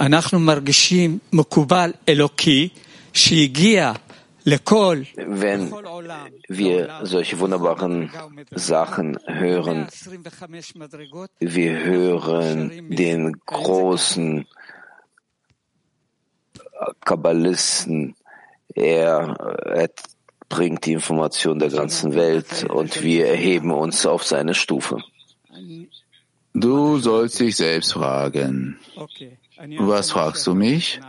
אנחנו מרגישים מקובל אלוקי שהגיע wenn wir solche wunderbaren Sachen hören, wir hören den großen Kabbalisten, er, er bringt die Information der ganzen Welt und wir erheben uns auf seine Stufe. Du sollst dich selbst fragen. Was fragst du mich?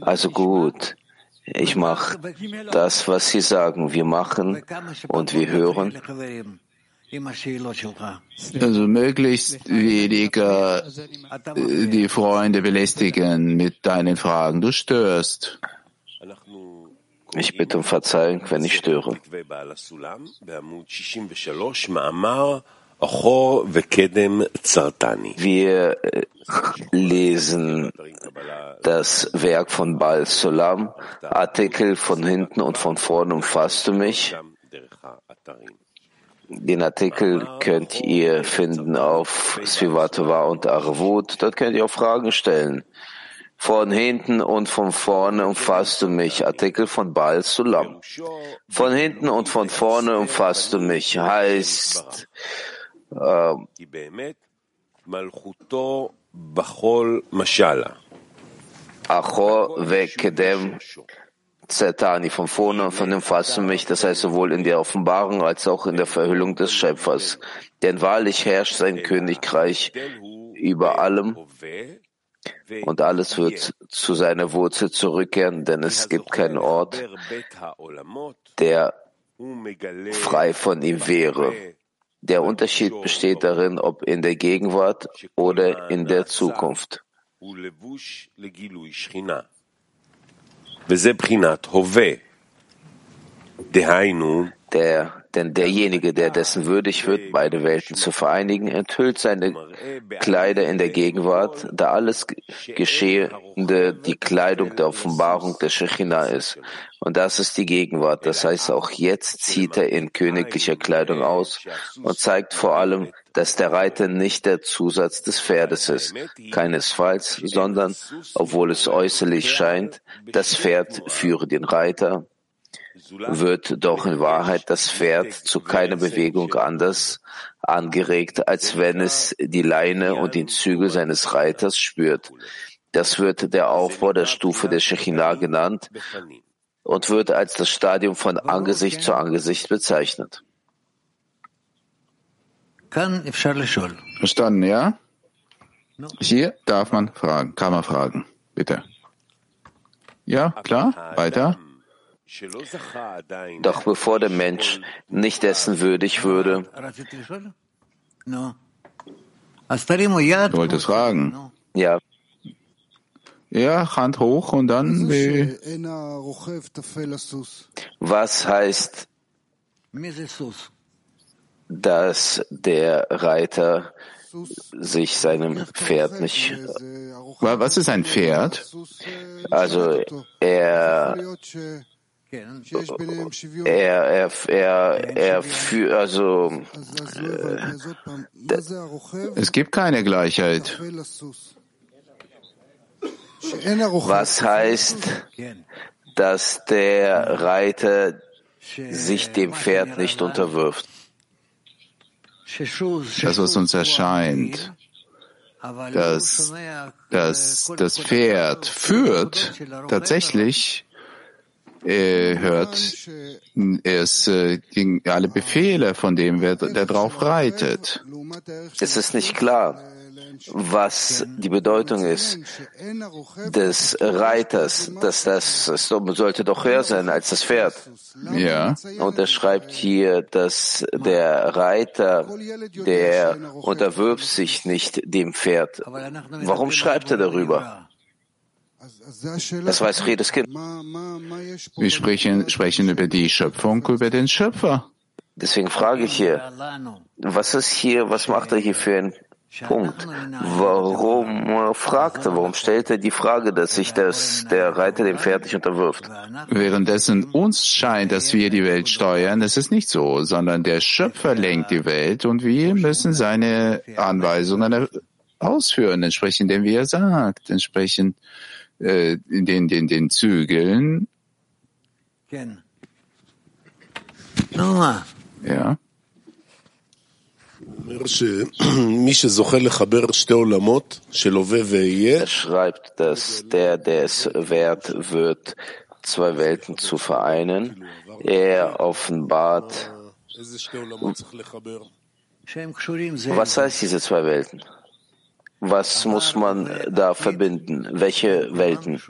Also gut, ich mache das, was Sie sagen. Wir machen und wir hören. Also möglichst weniger äh, die Freunde belästigen mit deinen Fragen. Du störst. Ich bitte um Verzeihung, wenn ich störe. Wir äh, lesen das Werk von Baal Solam, Artikel von hinten und von vorne umfasst du mich. Den Artikel könnt ihr finden auf Svivatova und Arvut. Dort könnt ihr auch Fragen stellen. Von hinten und von vorne umfasst du mich. Artikel von Baal Sulam. Von hinten und von vorne umfasst du mich. Heißt, Achor Vekedem Zetani, von vorne und von dem fassen mich, das heißt sowohl in der Offenbarung als auch in der Verhüllung des Schöpfers. Denn wahrlich herrscht sein Königreich über allem und alles wird zu seiner Wurzel zurückkehren, denn es gibt keinen Ort, der frei von ihm wäre. Der Unterschied besteht darin, ob in der Gegenwart oder in der Zukunft. Der denn derjenige, der dessen würdig wird, beide Welten zu vereinigen, enthüllt seine Kleider in der Gegenwart, da alles Geschehende die Kleidung der Offenbarung der Shechina ist. Und das ist die Gegenwart. Das heißt, auch jetzt zieht er in königlicher Kleidung aus und zeigt vor allem, dass der Reiter nicht der Zusatz des Pferdes ist. Keinesfalls, sondern, obwohl es äußerlich scheint, das Pferd führe den Reiter, wird doch in Wahrheit das Pferd zu keiner Bewegung anders angeregt, als wenn es die Leine und den Zügel seines Reiters spürt. Das wird der Aufbau der Stufe der Shechinah genannt und wird als das Stadium von Angesicht zu Angesicht bezeichnet. Verstanden, ja? Hier darf man fragen, kann man fragen. Bitte. Ja, klar, weiter. Doch bevor der Mensch nicht dessen würdig würde, du wolltest fragen. Ja. Ja, Hand hoch und dann. Was heißt, dass der Reiter sich seinem Pferd nicht. Was ist ein Pferd? Also er er, er, er, er für, also, äh, es gibt keine Gleichheit. Was heißt, dass der Reiter sich dem Pferd nicht unterwirft? Das, was uns erscheint, dass, dass das Pferd führt, tatsächlich er hört es äh, alle Befehle von dem, wer, der drauf reitet. Es ist nicht klar, was die Bedeutung ist des Reiters, dass das, das sollte doch höher sein als das Pferd. Ja. Und er schreibt hier, dass der Reiter, der unterwirft sich nicht dem Pferd. Warum schreibt er darüber? Das weiß jedes Kind. Wir sprechen, sprechen über die Schöpfung, über den Schöpfer. Deswegen frage ich hier, was ist hier, was macht er hier für einen Punkt? Warum fragt er, warum stellt er die Frage, dass sich das, der Reiter dem Pferd nicht unterwirft? Währenddessen uns scheint, dass wir die Welt steuern, das ist nicht so, sondern der Schöpfer lenkt die Welt und wir müssen seine Anweisungen ausführen, entsprechend dem, wie er sagt, entsprechend äh, den, den, den Zügeln. Ja. Er schreibt, dass der, der es wert wird, zwei Welten zu vereinen, er offenbart, was heißt diese zwei Welten? Was muss man da verbinden? Welche Welten?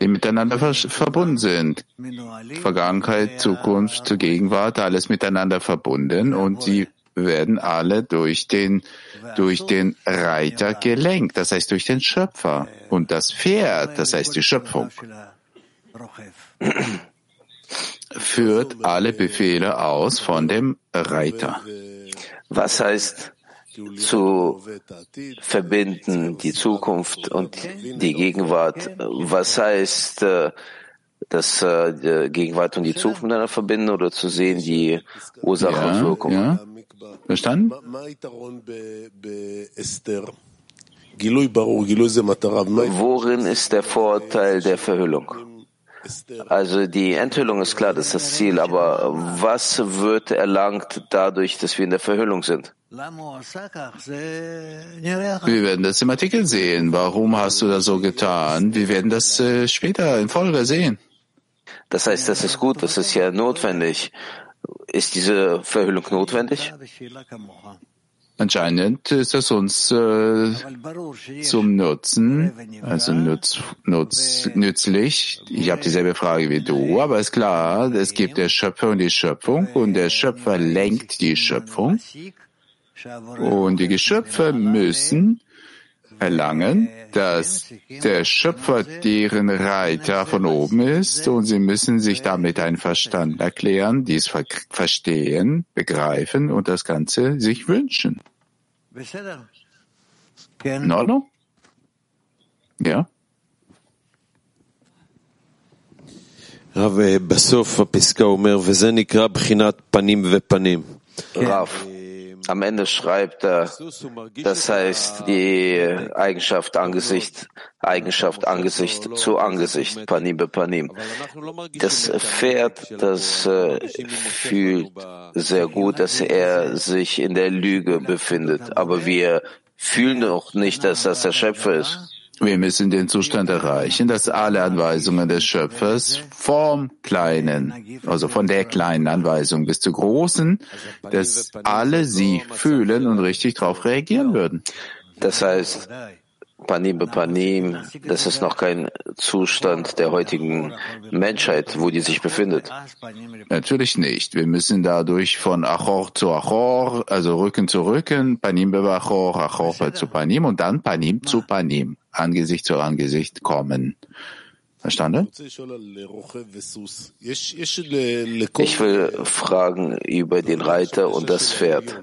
Die miteinander verbunden sind. Vergangenheit, Zukunft, Gegenwart, alles miteinander verbunden und sie werden alle durch den, durch den Reiter gelenkt, das heißt durch den Schöpfer. Und das Pferd, das heißt die Schöpfung, führt alle Befehle aus von dem Reiter. Was heißt zu verbinden, die Zukunft und die Gegenwart? Was heißt äh, das äh, Gegenwart und die Zukunft miteinander verbinden oder zu sehen die Ursache ja, und Wirkung? Ja. Verstanden? Worin ist der Vorteil der Verhüllung? Also die Enthüllung ist klar, das ist das Ziel, aber was wird erlangt dadurch, dass wir in der Verhüllung sind? Wir werden das im Artikel sehen. Warum hast du das so getan? Wir werden das äh, später in Folge sehen. Das heißt, das ist gut, das ist ja notwendig. Ist diese Verhüllung notwendig? Anscheinend ist das uns äh, zum Nutzen, also nutz, nutz, nützlich. Ich habe dieselbe Frage wie du, aber ist klar, es gibt der Schöpfer und die Schöpfung und der Schöpfer lenkt die Schöpfung und die Geschöpfe müssen erlangen, dass der Schöpfer deren Reiter von oben ist und sie müssen sich damit einverstanden erklären, dies ver verstehen, begreifen und das Ganze sich wünschen. In Ordnung? Ja? רב, בסוף הפסקה אומר, וזה נקרא בחינת פנים ופנים. רב, am Ende schreibt er, das heißt die Eigenschaft Angesicht, Eigenschaft Angesicht zu Angesicht, Panim be Panim. Das Pferd, das äh, fühlt sehr gut, dass er sich in der Lüge befindet, aber wir fühlen doch nicht, dass das der Schöpfer ist. Wir müssen den Zustand erreichen, dass alle Anweisungen des Schöpfers vom Kleinen, also von der kleinen Anweisung bis zur großen, dass alle sie fühlen und richtig darauf reagieren würden. Das heißt, Panim be Panim, das ist noch kein Zustand der heutigen Menschheit, wo die sich befindet. Natürlich nicht. Wir müssen dadurch von Achor zu Achor, also Rücken zu Rücken, Panim be Achor, Achor zu Panim und dann Panim zu Panim, Angesicht zu Angesicht kommen. Verstanden? Ich will fragen über den Reiter und das Pferd.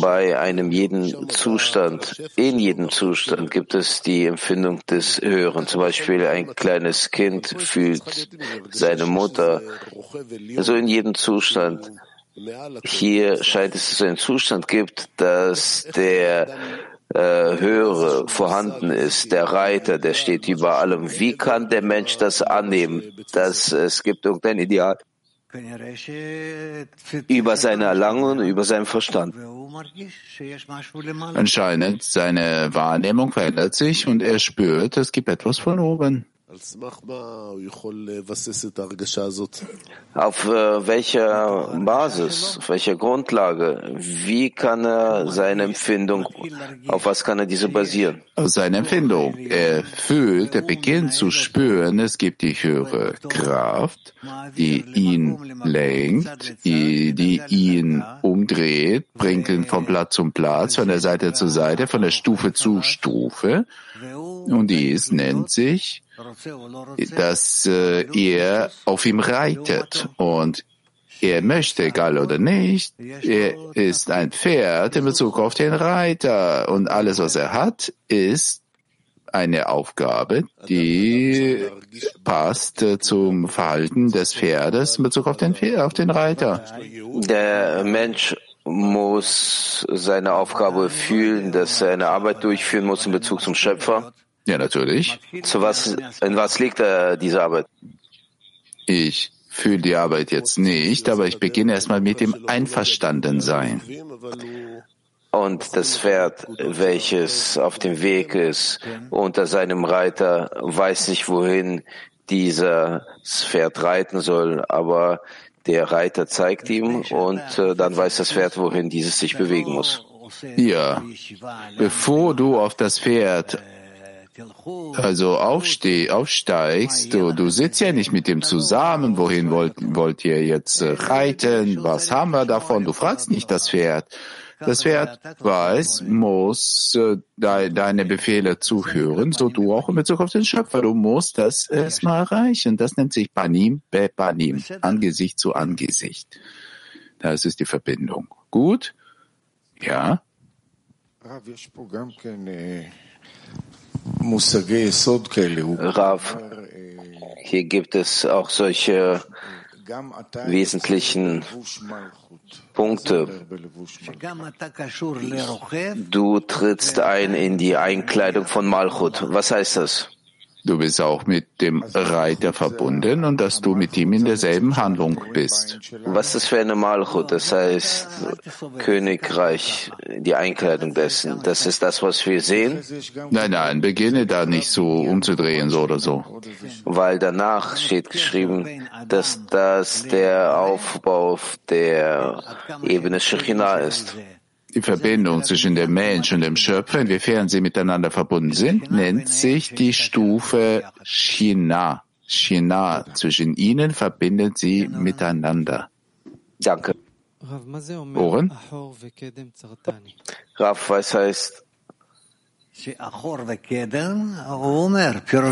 Bei einem jeden Zustand, in jedem Zustand gibt es die Empfindung des Hören. Zum Beispiel ein kleines Kind fühlt seine Mutter. Also in jedem Zustand. Hier scheint es, es einen Zustand gibt, dass der höhere vorhanden ist, der Reiter, der steht über allem. Wie kann der Mensch das annehmen, dass es gibt irgendein Ideal über seine Erlangung, über seinen Verstand? Anscheinend seine Wahrnehmung verändert sich und er spürt, es gibt etwas von oben. Auf äh, welcher Basis, auf welcher Grundlage, wie kann er seine Empfindung, auf was kann er diese basieren? Auf seine Empfindung. Er fühlt, er beginnt zu spüren, es gibt die höhere Kraft, die ihn lenkt, die, die ihn umdreht, bringt ihn vom Platz zum Platz, von der Seite zu Seite, von der Stufe zu Stufe. Und dies nennt sich dass äh, er auf ihm reitet und er möchte, egal oder nicht, er ist ein Pferd in Bezug auf den Reiter und alles, was er hat, ist eine Aufgabe, die passt zum Verhalten des Pferdes in Bezug auf den, auf den Reiter. Der Mensch muss seine Aufgabe fühlen, dass er eine Arbeit durchführen muss in Bezug zum Schöpfer. Ja, natürlich. Zu was, in was liegt er, diese Arbeit? Ich fühle die Arbeit jetzt nicht, aber ich beginne erstmal mit dem Einverstandensein. Und das Pferd, welches auf dem Weg ist, unter seinem Reiter, weiß nicht, wohin dieses Pferd reiten soll, aber der Reiter zeigt ihm und äh, dann weiß das Pferd, wohin dieses sich bewegen muss. Ja, bevor du auf das Pferd also aufsteh, aufsteigst, du, du sitzt ja nicht mit dem zusammen, wohin wollt, wollt ihr jetzt äh, reiten, was haben wir davon, du fragst nicht das Pferd. Das Pferd weiß, muss äh, de, deine Befehle zuhören, so du auch in Bezug auf den Schöpfer. Du musst das erstmal erreichen. Das nennt sich Panim be Panim, Angesicht zu Angesicht. Das ist die Verbindung. Gut? Ja? Rav, hier gibt es auch solche wesentlichen Punkte. Du trittst ein in die Einkleidung von Malchut. Was heißt das? Du bist auch mit dem Reiter verbunden und dass du mit ihm in derselben Handlung bist. Was ist das für eine Malchut? Das heißt Königreich, die Einkleidung dessen. Das ist das, was wir sehen? Nein, nein, beginne da nicht so umzudrehen, so oder so. Weil danach steht geschrieben, dass das der Aufbau auf der Ebene Shekhinah ist. Die Verbindung zwischen dem Mensch und dem Schöpfer, inwiefern sie miteinander verbunden sind, nennt sich die Stufe Shina. Shina. Zwischen ihnen verbindet sie miteinander. Danke. Oren? Rav, was heißt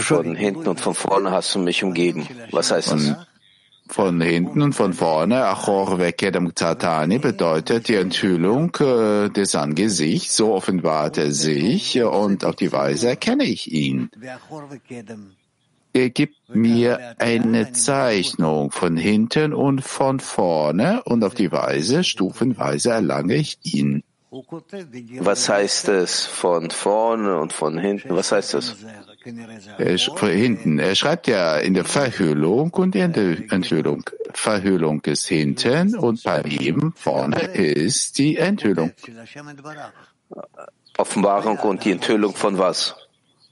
von hinten und von vorne hast du mich umgeben? Was heißt das? Von hinten und von vorne, Achor Vekedem Tzatani, bedeutet die Enthüllung äh, des Angesichts, so offenbart er sich und auf die Weise erkenne ich ihn. Er gibt mir eine Zeichnung von hinten und von vorne und auf die Weise, stufenweise erlange ich ihn. Was heißt es von vorne und von hinten? Was heißt das? Er, von hinten. Er schreibt ja in der Verhüllung und in der Enthüllung. Verhüllung ist hinten und bei ihm vorne ist die Enthüllung. Offenbarung und die Enthüllung von was?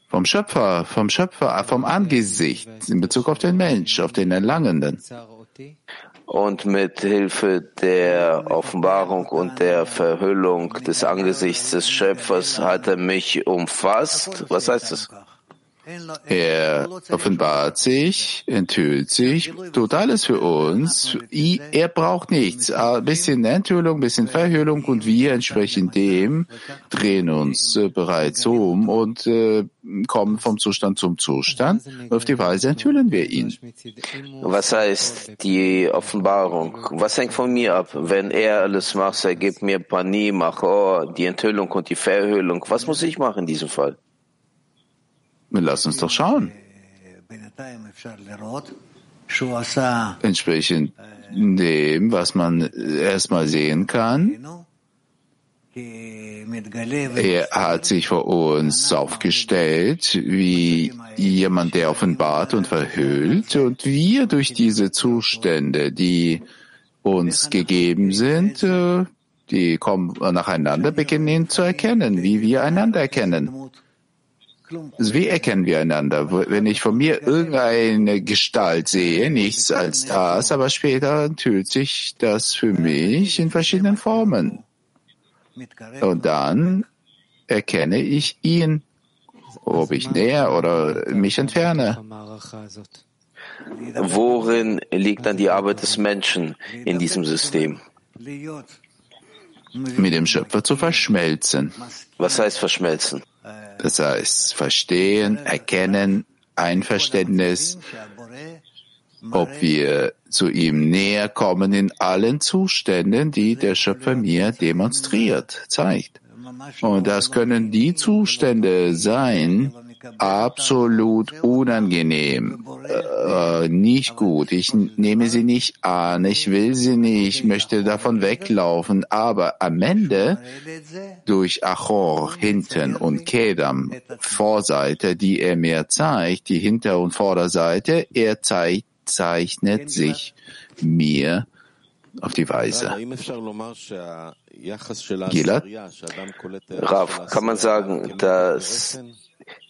Vom Schöpfer, vom Schöpfer, vom Angesicht in Bezug auf den Mensch, auf den Erlangenden. Und mit Hilfe der Offenbarung und der Verhüllung des Angesichts des Schöpfers hat er mich umfasst. Was heißt das? Er offenbart sich, enthüllt sich, tut alles für uns. Er braucht nichts. Ein bisschen Enthüllung, ein bisschen Verhüllung und wir entsprechend dem drehen uns äh, bereits um und äh, kommen vom Zustand zum Zustand. Auf die Weise enthüllen wir ihn. Was heißt die Offenbarung? Was hängt von mir ab? Wenn er alles macht, er gibt mir Pani, Machor, die Enthüllung und die Verhüllung. Was muss ich machen in diesem Fall? Lass uns doch schauen. Entsprechend dem, was man erstmal sehen kann, er hat sich vor uns aufgestellt wie jemand, der offenbart und verhüllt und wir durch diese Zustände, die uns gegeben sind, äh, die kommen nacheinander, beginnen ihn zu erkennen, wie wir einander erkennen. Also wie erkennen wir einander? Wenn ich von mir irgendeine Gestalt sehe, nichts als das, aber später enthüllt sich das für mich in verschiedenen Formen. Und dann erkenne ich ihn, ob ich näher oder mich entferne. Worin liegt dann die Arbeit des Menschen in diesem System? Mit dem Schöpfer zu verschmelzen. Was heißt verschmelzen? Das heißt, verstehen, erkennen, Einverständnis, ob wir zu ihm näher kommen in allen Zuständen, die der Schöpfer mir demonstriert, zeigt. Und das können die Zustände sein, absolut unangenehm, äh, nicht gut. Ich nehme sie nicht an, ich will sie nicht, möchte davon weglaufen. Aber am Ende durch Achor hinten und Kedam Vorseite, die er mir zeigt, die Hinter- und Vorderseite, er zeigt, zeichnet sich mir auf die Weise. Gilad? Rav, kann man sagen, dass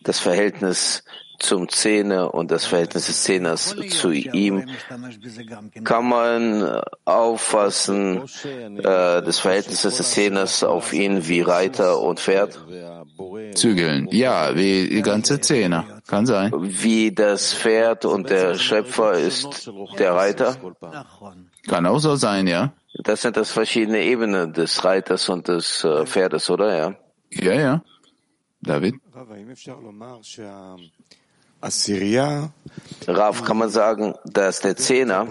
das Verhältnis zum Zehner und das Verhältnis des Zehners zu ihm kann man auffassen, äh, das Verhältnis des Zehners auf ihn wie Reiter und Pferd? Zügeln, ja, wie die ganze Zehner, kann sein. Wie das Pferd und der Schöpfer ist der Reiter? Kann auch so sein, ja. Das sind das verschiedene Ebenen des Reiters und des äh, Pferdes, oder? Ja. Ja, ja. David? Rav, kann man sagen, dass der Zehner,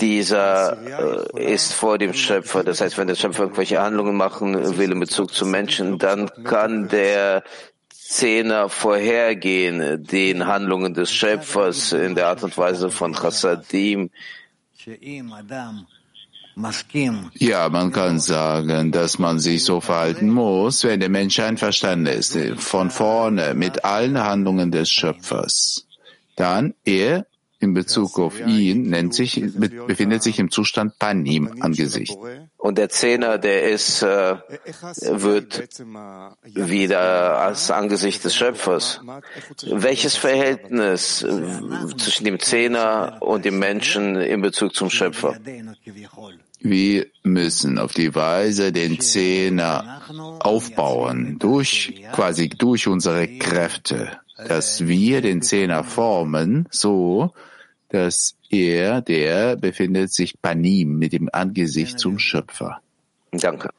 dieser äh, ist vor dem Schöpfer. Das heißt, wenn der Schöpfer irgendwelche Handlungen machen will in Bezug zum Menschen, dann kann der Zehner vorhergehen den Handlungen des Schöpfers in der Art und Weise von Chassadim. Ja, man kann sagen, dass man sich so verhalten muss, wenn der Mensch einverstanden ist, von vorne mit allen Handlungen des Schöpfers. Dann er in Bezug auf ihn nennt sich, befindet sich im Zustand Panim, Angesicht. Und der Zehner, der ist, äh, wird wieder als Angesicht des Schöpfers. Welches Verhältnis äh, zwischen dem Zehner und dem Menschen in Bezug zum Schöpfer? Wir müssen auf die Weise den Zehner aufbauen, durch, quasi durch unsere Kräfte, dass wir den Zehner formen, so, dass er, der befindet sich Panim mit dem Angesicht zum Schöpfer. Danke.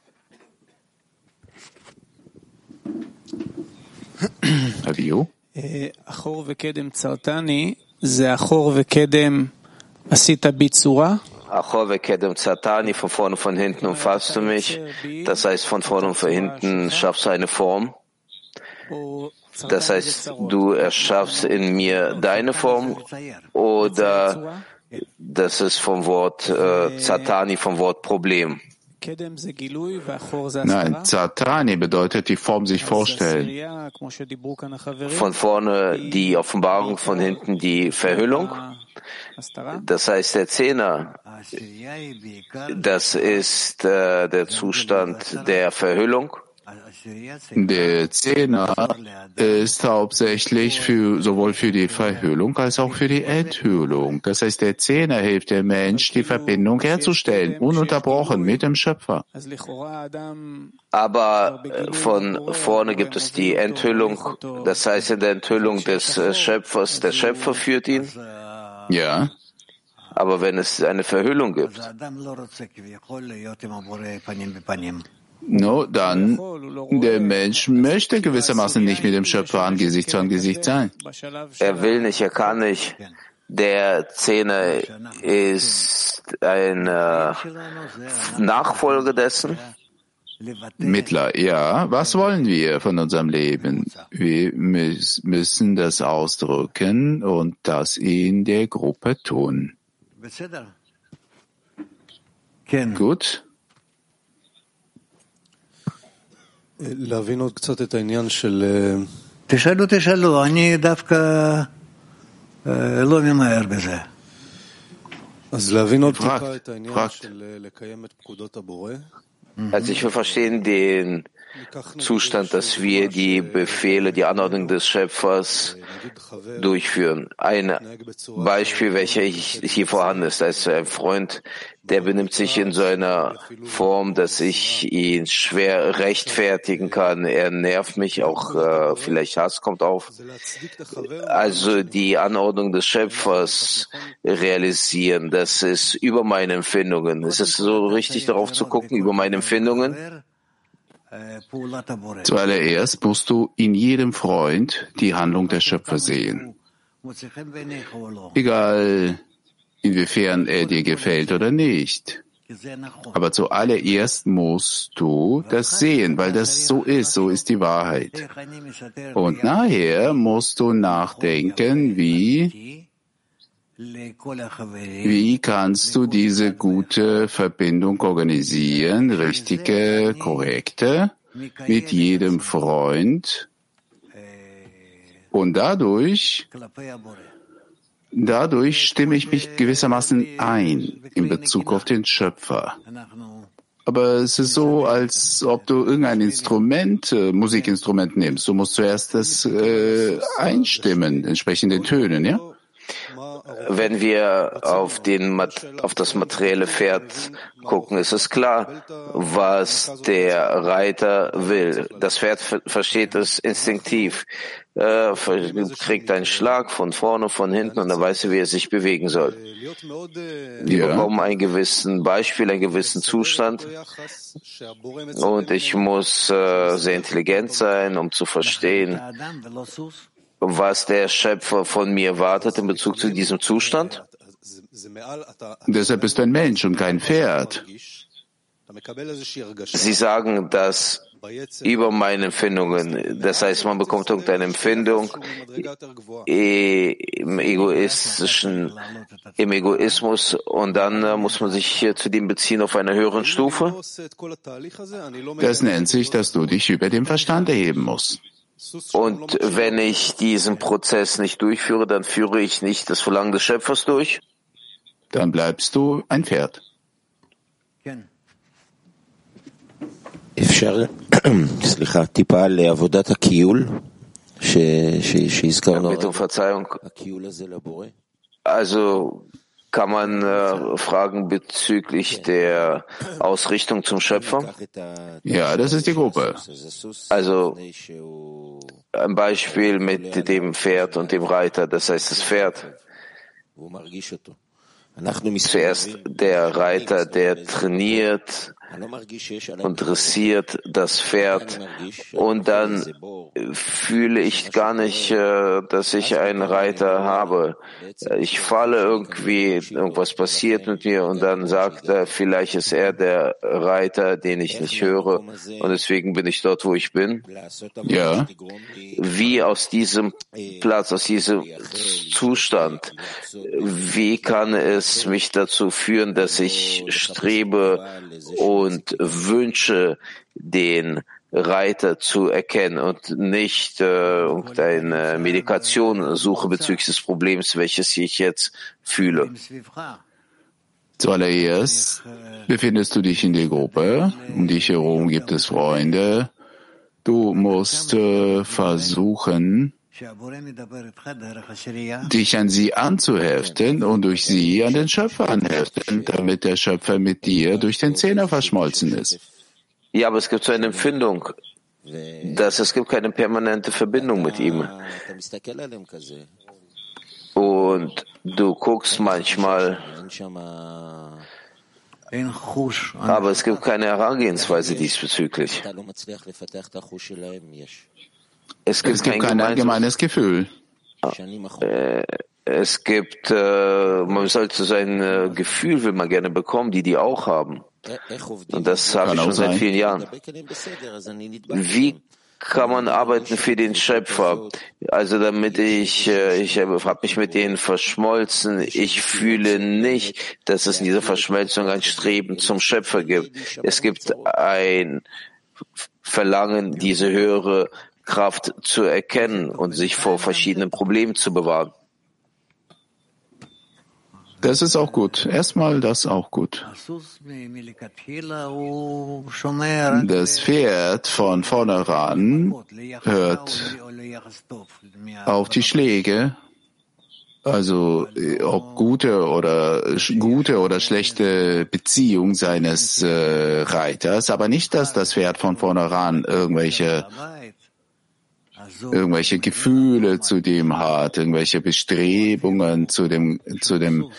Avio? Äh, achor vekedem zartani, achor vekedem asita bitzura. Achove Kedem Zatani, von vorne, von hinten umfasst du mich. Das heißt, von vorne und von hinten schaffst du eine Form. Das heißt, du erschaffst in mir deine Form oder das ist vom Wort äh, Zatani, vom Wort Problem. Nein, Zatani bedeutet die Form sich vorstellen. Von vorne die Offenbarung, von hinten die Verhüllung. Das heißt, der Zehner, das ist äh, der Zustand der Verhüllung. Der Zehner ist hauptsächlich für, sowohl für die Verhüllung als auch für die Enthüllung. Das heißt, der Zehner hilft dem Mensch, die Verbindung herzustellen, ununterbrochen mit dem Schöpfer. Aber äh, von vorne gibt es die Enthüllung. Das heißt, in der Enthüllung des äh, Schöpfers, der Schöpfer führt ihn. Ja. Aber wenn es eine Verhüllung gibt, No, dann, der Mensch möchte gewissermaßen nicht mit dem Schöpfer Angesicht zu Angesicht sein. er will nicht, er kann nicht. Der Zehner ist ein äh, Nachfolger dessen. Mittler, ja. Was wollen wir von unserem Leben? Wir müssen das ausdrücken und das in der Gruppe tun. Gut? תשאלו, תשאלו, אני דווקא אה, לא ממהר בזה. אז להבין עוד Fragt, טיפה את העניין fragt. של אה, לקיים את פקודות הבורא. Also ich will verstehen den Zustand, dass wir die Befehle, die Anordnung des Schöpfers durchführen. Ein Beispiel, welcher hier vorhanden ist, da ist ein Freund, der benimmt sich in so einer Form, dass ich ihn schwer rechtfertigen kann. Er nervt mich, auch äh, vielleicht Hass kommt auf. Also die Anordnung des Schöpfers realisieren, das ist über meine Empfindungen. Ist es so richtig darauf zu gucken, über meine Empfindungen? Zuallererst musst du in jedem Freund die Handlung der Schöpfer sehen. Egal, inwiefern er dir gefällt oder nicht. Aber zuallererst musst du das sehen, weil das so ist, so ist die Wahrheit. Und nachher musst du nachdenken, wie wie kannst du diese gute Verbindung organisieren, richtige, korrekte, mit jedem Freund? Und dadurch, dadurch stimme ich mich gewissermaßen ein in Bezug auf den Schöpfer. Aber es ist so, als ob du irgendein Instrument, äh, Musikinstrument nimmst. Du musst zuerst das äh, einstimmen, entsprechend den Tönen, ja? Wenn wir auf, den, auf das materielle Pferd gucken, ist es klar, was der Reiter will. Das Pferd versteht es instinktiv, äh, kriegt einen Schlag von vorne, von hinten und dann weiß er, wie er sich bewegen soll. Wir ja. bekommen ein gewissen Beispiel, einen gewissen Zustand und ich muss äh, sehr intelligent sein, um zu verstehen, was der Schöpfer von mir wartet in Bezug zu diesem Zustand? Deshalb bist du ein Mensch und kein Pferd. Sie sagen, dass über meine Empfindungen, das heißt, man bekommt irgendeine Empfindung im egoistischen, im Egoismus und dann äh, muss man sich zu dem beziehen auf einer höheren Stufe. Das nennt sich, dass du dich über den Verstand erheben musst. Und wenn ich diesen Prozess nicht durchführe, dann führe ich nicht das Verlangen des Schöpfers durch? Dann bleibst du ein Pferd. אפשר, סליחה, טיפה לעבודת הכיול שהזכרנו, הכיול הזה לבורא? Also kann man äh, fragen bezüglich der Ausrichtung zum Schöpfer? Ja, das ist die Gruppe. Also ein Beispiel mit dem Pferd und dem Reiter, das heißt das Pferd. Zuerst der Reiter, der trainiert und dressiert das Pferd und dann fühle ich gar nicht, äh, dass ich einen Reiter habe. Ich falle irgendwie, irgendwas passiert mit mir und dann sagt er, vielleicht ist er der Reiter, den ich nicht höre und deswegen bin ich dort, wo ich bin. Ja. Wie aus diesem Platz, aus diesem Zustand, wie kann es mich dazu führen, dass ich strebe und wünsche, den Reiter zu erkennen und nicht äh, irgendeine Medikation suche bezüglich des Problems, welches ich jetzt fühle. Zuallererst befindest du dich in der Gruppe, um dich herum gibt es Freunde. Du musst äh, versuchen, dich an sie anzuheften und durch sie an den Schöpfer anheften, damit der Schöpfer mit dir durch den Zehner verschmolzen ist. Ja, aber es gibt so eine Empfindung, dass es gibt keine permanente Verbindung mit ihm. Und du guckst manchmal, aber es gibt keine Herangehensweise diesbezüglich. Es gibt, es gibt kein, kein allgemeines Gefühl. Äh, es gibt, äh, man sollte sein äh, Gefühl will man gerne bekommen, die die auch haben. Und das habe ich schon seit vielen Jahren. Wie kann man arbeiten für den Schöpfer? Also damit ich, äh, ich habe mich mit denen verschmolzen. Ich fühle nicht, dass es in dieser Verschmelzung ein Streben zum Schöpfer gibt. Es gibt ein Verlangen, diese höhere Kraft zu erkennen und sich vor verschiedenen Problemen zu bewahren. Das ist auch gut. Erstmal das auch gut. Das Pferd von vornherein hört auf die Schläge, also ob gute oder gute oder schlechte Beziehung seines äh, Reiters, aber nicht, dass das Pferd von vornherein irgendwelche irgendwelche Gefühle zu dem hat, irgendwelche Bestrebungen zu dem, zu dem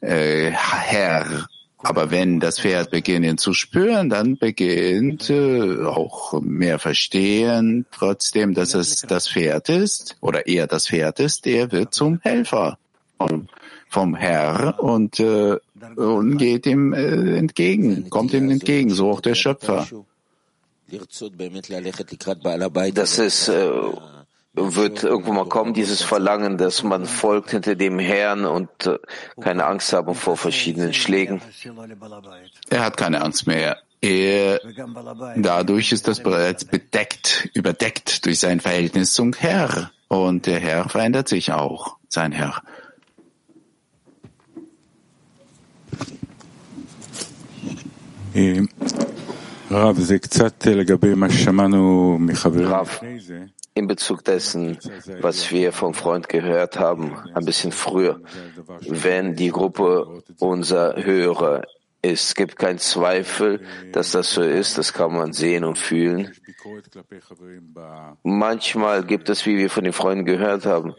äh, Herr. Aber wenn das Pferd beginnt zu spüren, dann beginnt äh, auch mehr verstehen, trotzdem, dass es das Pferd ist oder er das Pferd ist, der wird zum Helfer vom, vom Herr und äh, und geht ihm äh, entgegen, kommt ihm entgegen, so auch der Schöpfer. Das ist, äh, wird irgendwann mal kommen, dieses Verlangen, dass man folgt hinter dem Herrn und äh, keine Angst haben vor verschiedenen Schlägen. Er hat keine Angst mehr. Er, dadurch ist das bereits bedeckt, überdeckt durch sein Verhältnis zum Herr. Und der Herr verändert sich auch, sein Herr. רב, Rav, in Bezug dessen, was wir vom Freund gehört haben, ein bisschen früher, wenn die Gruppe unser Hörer ist, es gibt keinen Zweifel, dass das so ist, das kann man sehen und fühlen. Manchmal gibt es, wie wir von den Freunden gehört haben,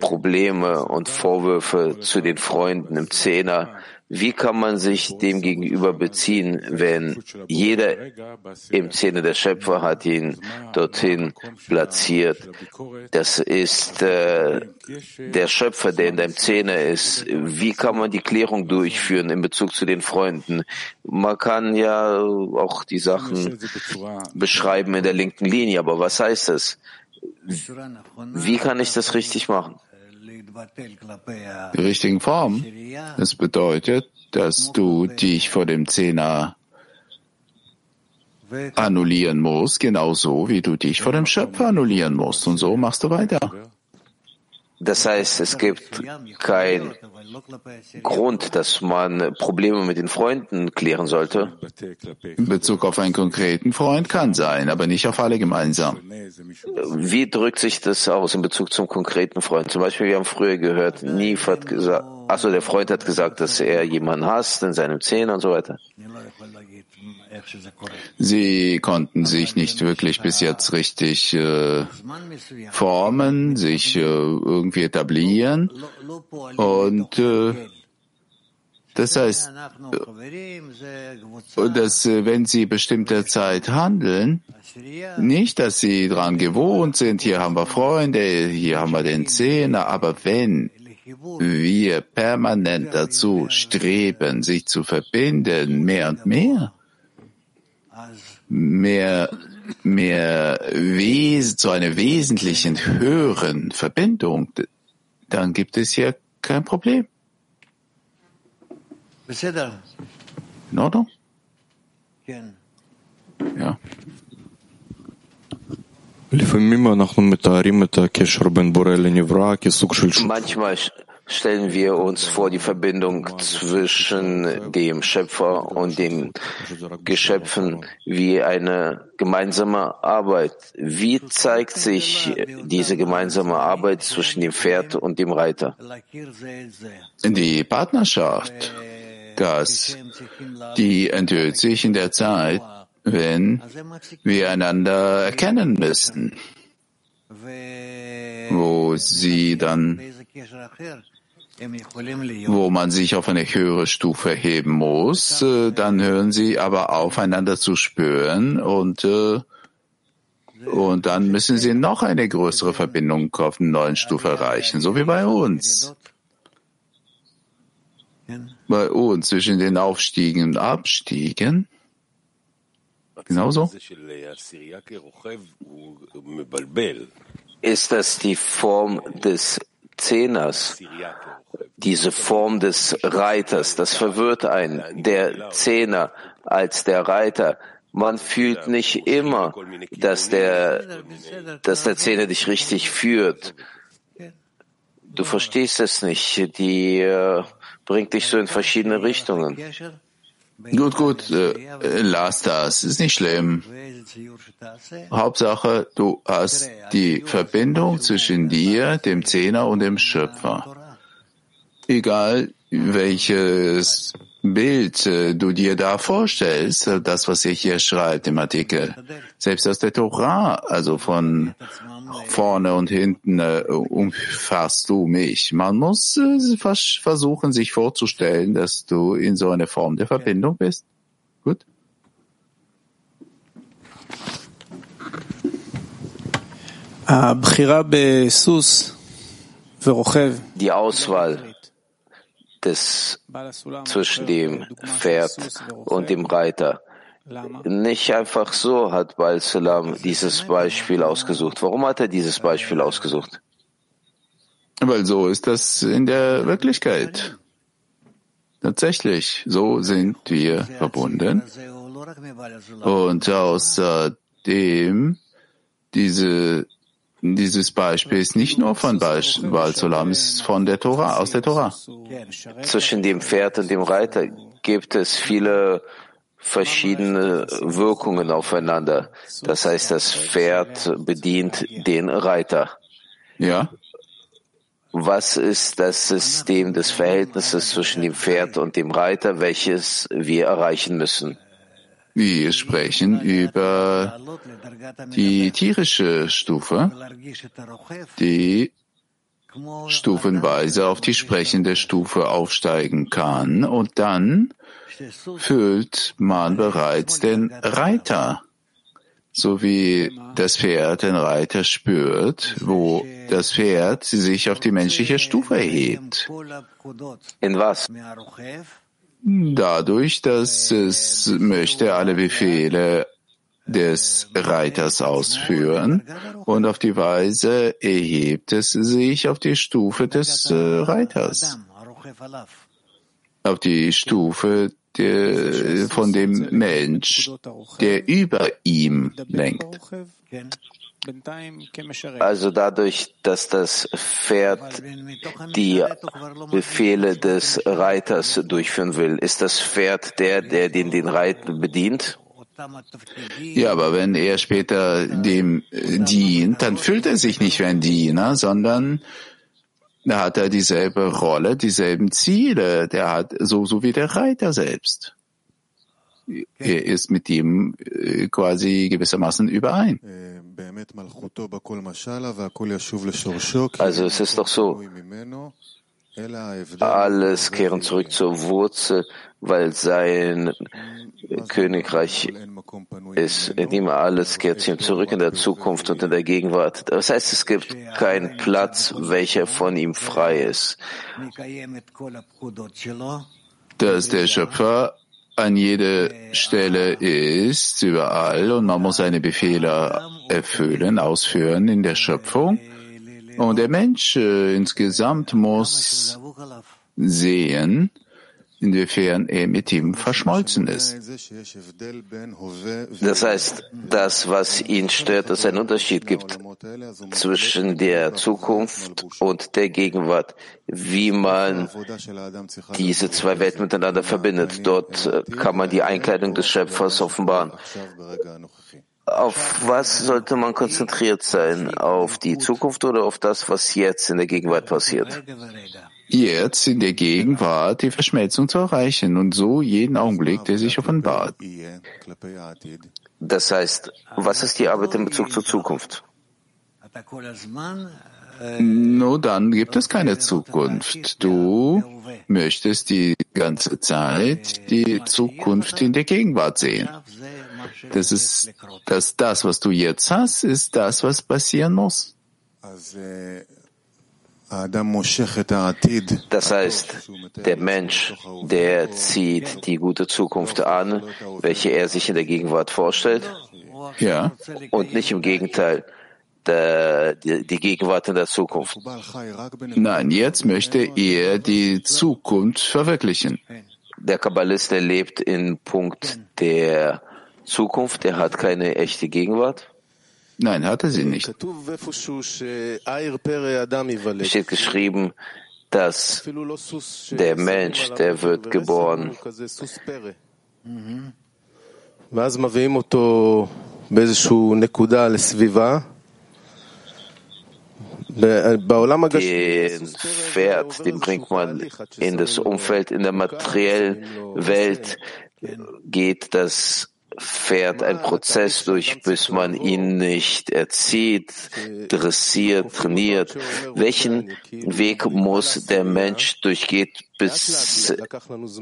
Probleme und Vorwürfe zu den Freunden im Zehner, wie kann man sich dem gegenüber beziehen, wenn jeder im Zehner der Schöpfer hat ihn dorthin platziert? Das ist äh, der Schöpfer, der in deinem Zehner ist. Wie kann man die Klärung durchführen in Bezug zu den Freunden? Man kann ja auch die Sachen beschreiben in der linken Linie, aber was heißt das? Wie kann ich das richtig machen? Die richtigen Form. Das bedeutet, dass du dich vor dem Zehner annullieren musst, genauso wie du dich vor dem Schöpfer annullieren musst. Und so machst du weiter. Das heißt, es gibt keinen Grund, dass man Probleme mit den Freunden klären sollte. In Bezug auf einen konkreten Freund kann sein, aber nicht auf alle gemeinsam. Wie drückt sich das aus in Bezug zum konkreten Freund? Zum Beispiel, wir haben früher gehört, Nief hat gesagt, also der Freund hat gesagt, dass er jemanden hasst in seinem Zehner und so weiter. Sie konnten sich nicht wirklich bis jetzt richtig äh, formen, sich äh, irgendwie etablieren. Und äh, das heißt, äh, dass äh, wenn Sie bestimmte Zeit handeln, nicht, dass Sie dran gewohnt sind, hier haben wir Freunde, hier haben wir den Zehner, aber wenn wir permanent dazu streben, sich zu verbinden, mehr und mehr, mehr, mehr Wes zu einer wesentlichen höheren Verbindung, dann gibt es hier kein Problem. In Ordnung? Ja. Manchmal stellen wir uns vor die Verbindung zwischen dem Schöpfer und den Geschöpfen wie eine gemeinsame Arbeit. Wie zeigt sich diese gemeinsame Arbeit zwischen dem Pferd und dem Reiter? Die Partnerschaft, das, die enthüllt sich in der Zeit, wenn wir einander erkennen müssen, wo sie dann wo man sich auf eine höhere Stufe heben muss, äh, dann hören sie aber auf, einander zu spüren und, äh, und dann müssen sie noch eine größere Verbindung auf einer neuen Stufe erreichen, so wie bei uns. Bei uns zwischen den Aufstiegen und Abstiegen. Genauso? Ist das die Form des Zehners, diese Form des Reiters, das verwirrt einen. Der Zehner als der Reiter, man fühlt nicht immer, dass der, dass der Zehner dich richtig führt. Du verstehst es nicht. Die äh, bringt dich so in verschiedene Richtungen. Gut, gut, äh, lass das, ist nicht schlimm. Hauptsache, du hast die Verbindung zwischen dir, dem Zehner und dem Schöpfer. Egal, welches Bild äh, du dir da vorstellst, äh, das, was ihr hier schreibt im Artikel, selbst aus der Torah, also von vorne und hinten äh, umfasst du mich. Man muss äh, versuchen, sich vorzustellen, dass du in so einer Form der Verbindung bist. Gut? Die Auswahl des, zwischen dem Pferd und dem Reiter. Nicht einfach so hat Baal Salam dieses Beispiel ausgesucht. Warum hat er dieses Beispiel ausgesucht? Weil so ist das in der Wirklichkeit. Tatsächlich, so sind wir verbunden. Und außerdem, diese, dieses Beispiel ist nicht nur von Baal Salam, es ist von der Tora, aus der Tora. Zwischen dem Pferd und dem Reiter gibt es viele verschiedene Wirkungen aufeinander. Das heißt, das Pferd bedient den Reiter. Ja. Was ist das System des Verhältnisses zwischen dem Pferd und dem Reiter, welches wir erreichen müssen? Wir sprechen über die tierische Stufe, die stufenweise auf die sprechende Stufe aufsteigen kann und dann fühlt man bereits den Reiter, so wie das Pferd den Reiter spürt, wo das Pferd sich auf die menschliche Stufe erhebt. In was? Dadurch, dass es möchte alle Befehle des Reiters ausführen und auf die Weise erhebt es sich auf die Stufe des äh, Reiters, auf die Stufe von dem Mensch, der über ihm lenkt. Also dadurch, dass das Pferd die Befehle des Reiters durchführen will, ist das Pferd der, der den, den Reiter bedient? Ja, aber wenn er später dem dient, dann fühlt er sich nicht wie ein Diener, sondern da hat er dieselbe Rolle, dieselben Ziele. Der hat so, so wie der Reiter selbst. Er ist mit ihm äh, quasi gewissermaßen überein. Also es ist doch so, alles kehren zurück zur Wurzel, weil sein Königreich ist, dem alles kehrt ihm zurück in der Zukunft und in der Gegenwart. Das heißt, es gibt keinen Platz, welcher von ihm frei ist. Dass der Schöpfer an jeder Stelle ist, überall, und man muss seine Befehle erfüllen, ausführen in der Schöpfung. Und der Mensch äh, insgesamt muss sehen, inwiefern er mit ihm verschmolzen ist. Das heißt, das, was ihn stört, dass es einen Unterschied gibt zwischen der Zukunft und der Gegenwart, wie man diese zwei Welten miteinander verbindet. Dort äh, kann man die Einkleidung des Schöpfers offenbaren. Auf was sollte man konzentriert sein? Auf die Zukunft oder auf das, was jetzt in der Gegenwart passiert? Jetzt in der Gegenwart die Verschmelzung zu erreichen und so jeden Augenblick, der sich offenbart. Das heißt, was ist die Arbeit in Bezug zur Zukunft? Nur dann gibt es keine Zukunft. Du möchtest die ganze Zeit die Zukunft in der Gegenwart sehen. Das ist, dass das, was du jetzt hast, ist das, was passieren muss. Das heißt, der Mensch, der zieht die gute Zukunft an, welche er sich in der Gegenwart vorstellt. Ja. Und nicht im Gegenteil, der, die, die Gegenwart in der Zukunft. Nein, jetzt möchte er die Zukunft verwirklichen. Der Kabbalist, der lebt in Punkt der Zukunft, er hat keine echte Gegenwart? Nein, hatte sie nicht. Es steht geschrieben, dass der Mensch, der wird geboren. Mhm. Den Pferd, den bringt man in das Umfeld, in der materiellen Welt geht das fährt ein Prozess durch, bis man ihn nicht erzieht, dressiert, trainiert. Welchen Weg muss der Mensch durchgeht, bis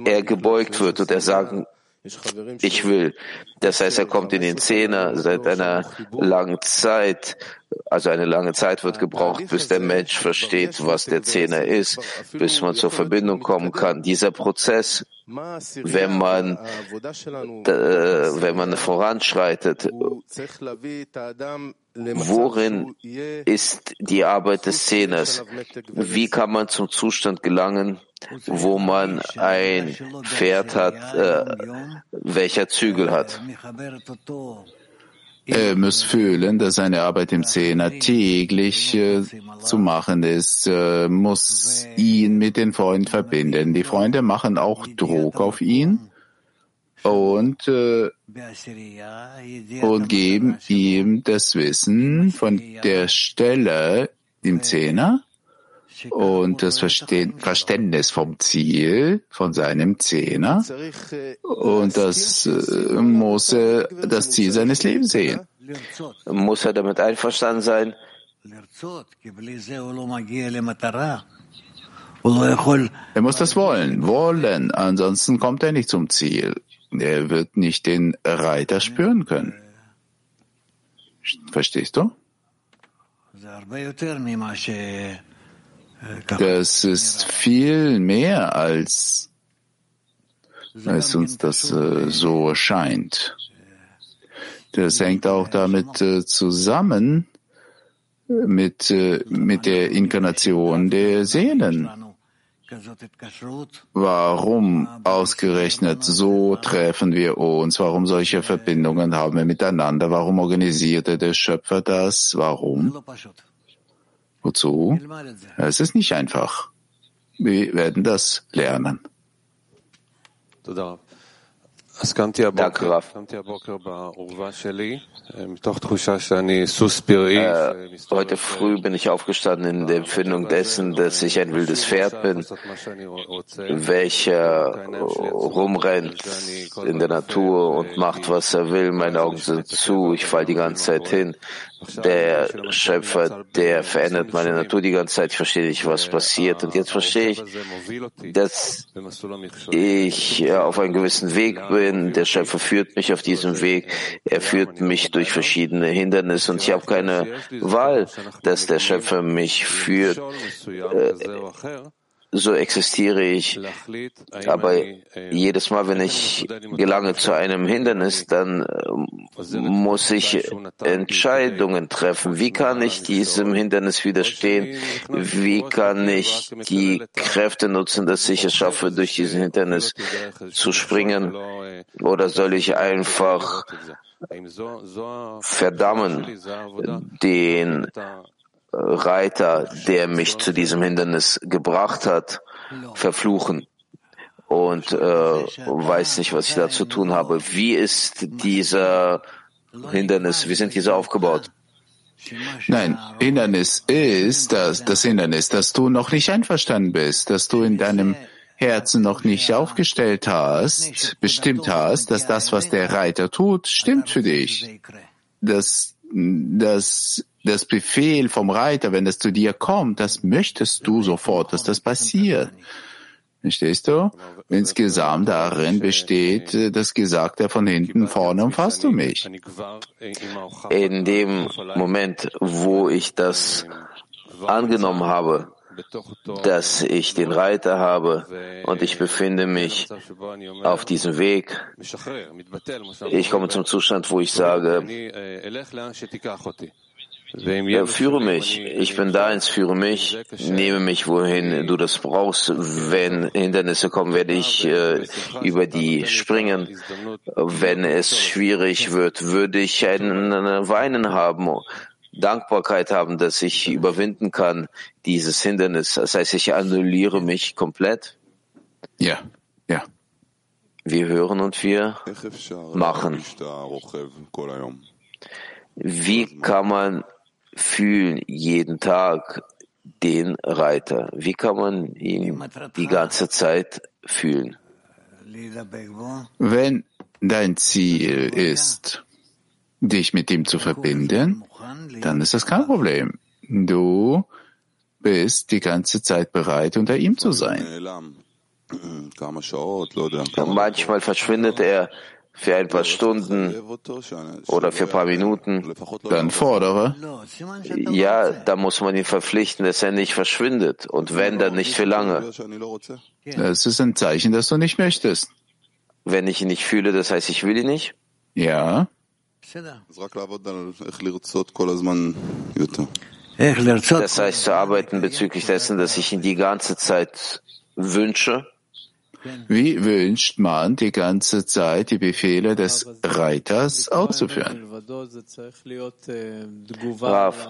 er gebeugt wird und er sagen ich will. Das heißt, er kommt in den Zehner seit einer langen Zeit. Also eine lange Zeit wird gebraucht, bis der Mensch versteht, was der Zehner ist, bis man zur Verbindung kommen kann. Dieser Prozess, wenn man, äh, wenn man voranschreitet, worin ist die Arbeit des Zehners? Wie kann man zum Zustand gelangen, wo man ein Pferd hat, äh, welcher Zügel hat? Er muss fühlen, dass seine Arbeit im Zehner täglich äh, zu machen ist, äh, muss ihn mit den Freunden verbinden. Die Freunde machen auch Druck auf ihn und, äh, und geben ihm das Wissen von der Stelle im Zehner und das Verständnis vom Ziel von seinem Zehner und das äh, muss er das Ziel seines Lebens sehen. Muss er damit einverstanden sein? Er muss das wollen, wollen, ansonsten kommt er nicht zum Ziel. Er wird nicht den Reiter spüren können. Verstehst du? Das ist viel mehr als, als uns das äh, so erscheint. Das hängt auch damit äh, zusammen mit, äh, mit der Inkarnation der Seelen. Warum ausgerechnet so treffen wir uns? Warum solche Verbindungen haben wir miteinander? Warum organisierte der Schöpfer das? Warum? Wozu? Es ist nicht einfach. Wir werden das lernen. Äh, heute früh bin ich aufgestanden in der Empfindung dessen, dass ich ein wildes Pferd bin, welcher rumrennt in der Natur und macht, was er will. Meine Augen sind zu, ich falle die ganze Zeit hin. Der Schöpfer, der verändert meine Natur die ganze Zeit. Ich verstehe nicht, was passiert. Und jetzt verstehe ich, dass ich auf einem gewissen Weg bin. Der Schöpfer führt mich auf diesem Weg. Er führt mich durch verschiedene Hindernisse und ich habe keine Wahl, dass der Schöpfer mich führt. So existiere ich. Aber jedes Mal, wenn ich gelange zu einem Hindernis, dann äh, muss ich Entscheidungen treffen. Wie kann ich diesem Hindernis widerstehen? Wie kann ich die Kräfte nutzen, dass ich es schaffe, durch diesen Hindernis zu springen? Oder soll ich einfach verdammen den Reiter, der mich zu diesem Hindernis gebracht hat, verfluchen und äh, weiß nicht, was ich da zu tun habe. Wie ist dieser Hindernis, wie sind diese aufgebaut? Nein, Hindernis ist das, das Hindernis, dass du noch nicht einverstanden bist, dass du in deinem Herzen noch nicht aufgestellt hast, bestimmt hast, dass das, was der Reiter tut, stimmt für dich. Dass, dass das Befehl vom Reiter, wenn das zu dir kommt, das möchtest du sofort, dass das passiert. Verstehst du? Insgesamt darin besteht das Gesagte von hinten, vorne umfasst du mich. In dem Moment, wo ich das angenommen habe, dass ich den Reiter habe und ich befinde mich auf diesem Weg. Ich komme zum Zustand, wo ich sage, führe mich. Ich bin da, ins führe mich. Nehme mich, wohin du das brauchst. Wenn Hindernisse kommen, werde ich äh, über die springen. Wenn es schwierig wird, würde ich ein Weinen haben, Dankbarkeit haben, dass ich überwinden kann, dieses Hindernis. Das heißt, ich annulliere mich komplett. Ja, ja. Wir hören und wir machen. Wie kann man fühlen jeden Tag den Reiter? Wie kann man ihn die ganze Zeit fühlen? Wenn dein Ziel ist, dich mit ihm zu verbinden, dann ist das kein Problem. Du bist die ganze Zeit bereit, unter ihm zu sein. Manchmal verschwindet er für ein paar Stunden oder für ein paar Minuten. Dann fordere. Ja, da muss man ihn verpflichten, dass er nicht verschwindet. Und wenn, dann nicht für lange. Das ist ein Zeichen, dass du nicht möchtest. Wenn ich ihn nicht fühle, das heißt, ich will ihn nicht? Ja. Das heißt, zu arbeiten bezüglich dessen, dass ich ihn die ganze Zeit wünsche. Wie wünscht man die ganze Zeit die Befehle des Reiters auszuführen? Rav,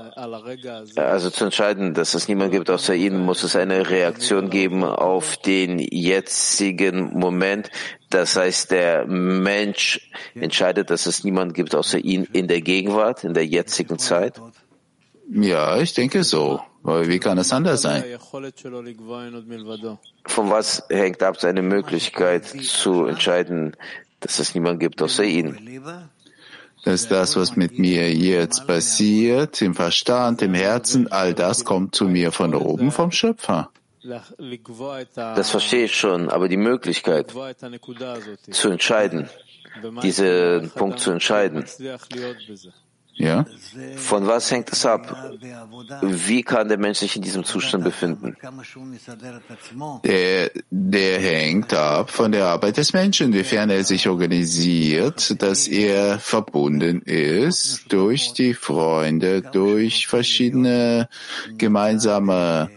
also zu entscheiden, dass es niemand gibt außer Ihnen, muss es eine Reaktion geben auf den jetzigen Moment. Das heißt, der Mensch entscheidet, dass es niemand gibt außer ihn in der Gegenwart, in der jetzigen Zeit. Ja, ich denke so. Weil wie kann es anders sein? Von was hängt ab seine Möglichkeit zu entscheiden, dass es niemand gibt außer ihn? Dass das, was mit mir jetzt passiert, im Verstand, im Herzen, all das kommt zu mir von oben, vom Schöpfer. Das verstehe ich schon, aber die Möglichkeit zu entscheiden, diesen Punkt zu entscheiden, ja? Von was hängt es ab? Wie kann der Mensch sich in diesem Zustand befinden? Der, der hängt ab von der Arbeit des Menschen, inwiefern er sich organisiert, dass er verbunden ist durch die Freunde, durch verschiedene gemeinsame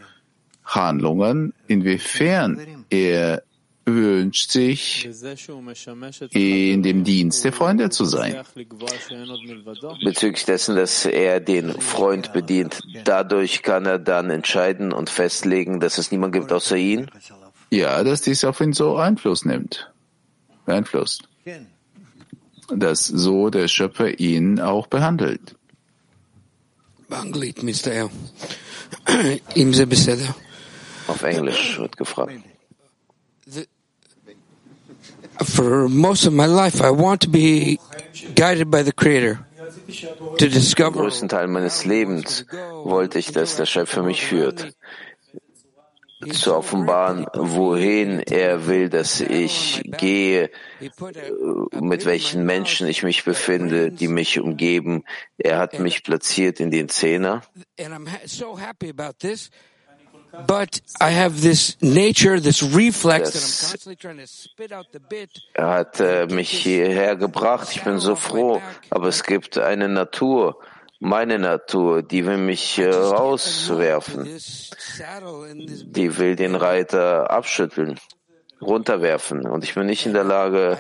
Handlungen, inwiefern er wünscht sich, in dem Dienst der Freunde zu sein. Bezüglich dessen, dass er den Freund bedient, dadurch kann er dann entscheiden und festlegen, dass es niemand gibt außer ihn? Ja, dass dies auf ihn so Einfluss nimmt. Beeinflusst. Dass so der Schöpfer ihn auch behandelt. Auf Englisch wird gefragt. For most of my life, I want to be guided by the Creator. Discover größten Teil meines Lebens wollte ich, dass der Schöpfer mich führt, zu offenbaren, wohin er will, dass ich gehe, mit welchen Menschen ich mich befinde, die mich umgeben. Er hat mich platziert in den Zehner. and I'm so happy about this. But I have this nature, this reflex that I'm Das- constantly trying to spit out the bit. Er hat äh, mich hierher gebracht. Ich bin so froh. Aber es gibt eine Natur, meine Natur, die will mich äh, rauswerfen. Die will den Reiter abschütteln, runterwerfen. Und ich bin nicht in der Lage,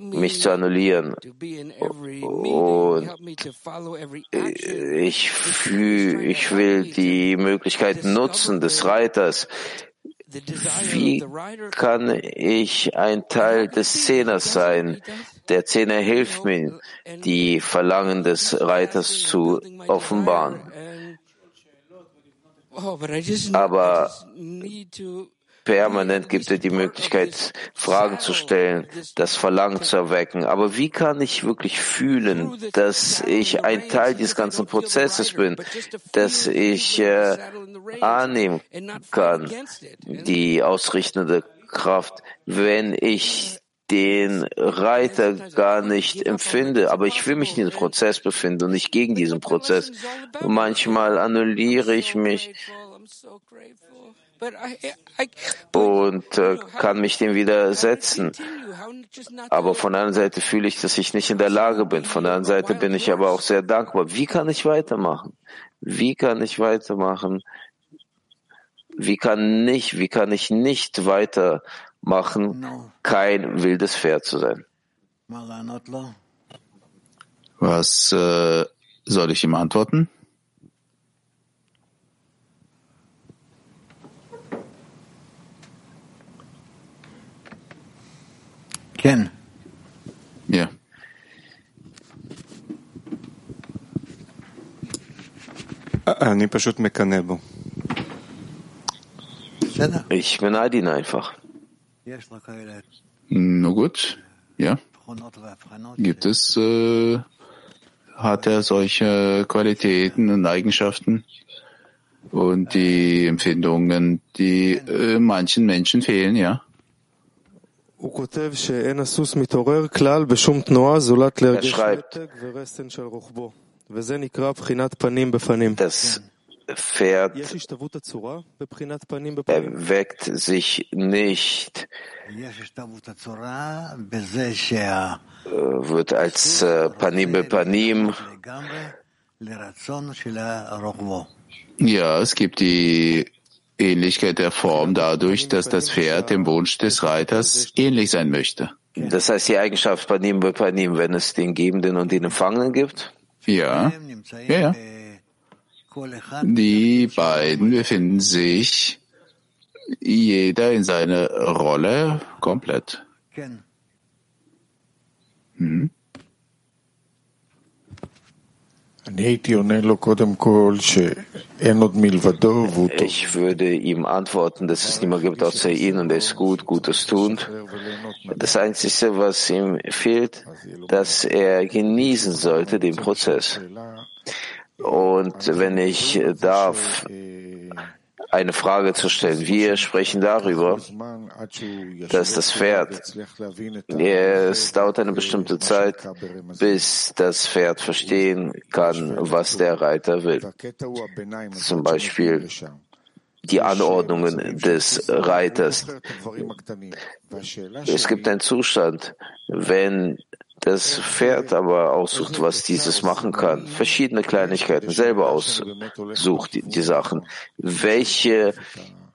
mich zu annullieren. Und action. Ich fühl, ich will die Möglichkeit nutzen des Reiters. Wie kann ich ein Teil des Zehners sein? Der Zehner hilft mir, die Verlangen des Reiters zu offenbaren. Oh, Aber Permanent gibt er die Möglichkeit, Fragen zu stellen, das Verlangen zu erwecken. Aber wie kann ich wirklich fühlen, dass ich ein Teil dieses ganzen Prozesses bin, dass ich äh, annehmen kann, die ausrichtende Kraft, wenn ich den Reiter gar nicht empfinde, aber ich will mich in diesem Prozess befinden und nicht gegen diesen Prozess. Manchmal annulliere ich mich und äh, kann mich dem widersetzen. Aber von der anderen Seite fühle ich, dass ich nicht in der Lage bin. Von der anderen Seite bin ich aber auch sehr dankbar. Wie kann ich weitermachen? Wie kann ich weitermachen? Wie kann nicht, wie kann ich nicht weitermachen, kein wildes Pferd zu sein? Was äh, soll ich ihm antworten? כן. Ja. אני פשוט מקנא בו. בסדר. Ich beneide ihn einfach. יש לו כאלה Nur gut. Ja. תכונות והבחנות. Gibt es, äh, hat er solche Qualitäten und Eigenschaften, und die Empfindungen, die äh, manchen Menschen fehlen, ja. Er schreibt, das Pferd erweckt sich nicht, wird als Panim Panim. Äh, ja, es gibt die Ähnlichkeit der Form dadurch, dass das Pferd dem Wunsch des Reiters ähnlich sein möchte. Das heißt die Eigenschaft Panim bei Panim, wenn es den Gebenden und den Empfangenen gibt? Ja, ja, ja. Die beiden befinden sich jeder in seiner Rolle komplett. Hm. Ich würde ihm antworten, dass es niemand gibt außer ihn und er ist gut, Gutes tut. Das Einzige, was ihm fehlt, dass er genießen sollte den Prozess. Und wenn ich darf, eine Frage zu stellen. Wir sprechen darüber, dass das Pferd, es dauert eine bestimmte Zeit, bis das Pferd verstehen kann, was der Reiter will. Zum Beispiel die Anordnungen des Reiters. Es gibt einen Zustand, wenn das Pferd aber aussucht, was dieses machen kann, verschiedene Kleinigkeiten selber aussucht, die, die Sachen. Welche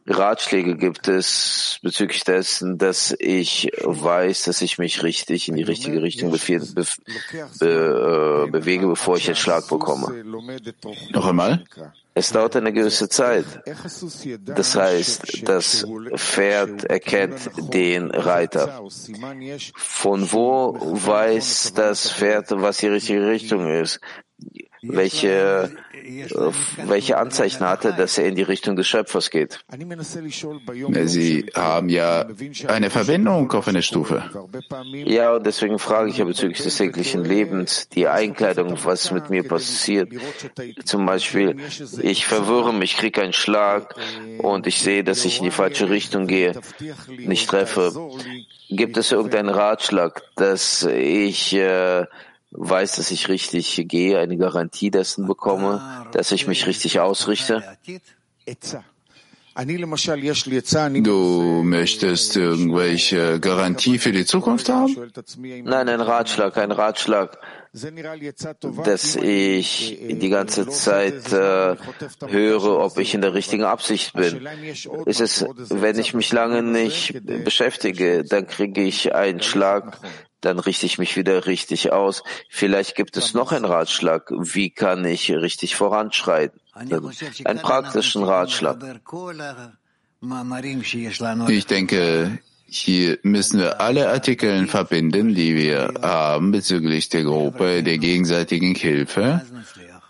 Ratschläge gibt es bezüglich dessen, dass ich weiß, dass ich mich richtig in die richtige Richtung befehl, be, be, äh, bewege, bevor ich einen Schlag bekomme? Noch einmal? Es dauert eine gewisse Zeit. Das heißt, das Pferd erkennt den Reiter. Von wo weiß das Pferd, was die richtige Richtung ist? Welche, äh, welche Anzeichen hat er, dass er in die Richtung des Schöpfers geht? Sie haben ja eine Verbindung auf eine Stufe. Ja, und deswegen frage ich ja bezüglich des täglichen Lebens, die Einkleidung, was mit mir passiert. Zum Beispiel, ich verwirre mich, kriege einen Schlag und ich sehe, dass ich in die falsche Richtung gehe, nicht treffe. Gibt es irgendeinen Ratschlag, dass ich äh, weiß, dass ich richtig gehe, eine Garantie dessen bekomme, dass ich mich richtig ausrichte? Du möchtest irgendwelche Garantie für die Zukunft haben? Nein, ein Ratschlag, ein Ratschlag, dass ich die ganze Zeit äh, höre, ob ich in der richtigen Absicht bin. Ist es, wenn ich mich lange nicht beschäftige, dann kriege ich einen Schlag, dann richte ich mich wieder richtig aus. Vielleicht gibt es noch einen Ratschlag. Wie kann ich richtig voranschreiten? Einen praktischen Ratschlag. Ich denke, hier müssen wir alle Artikel verbinden, die wir haben bezüglich der Gruppe der gegenseitigen Hilfe,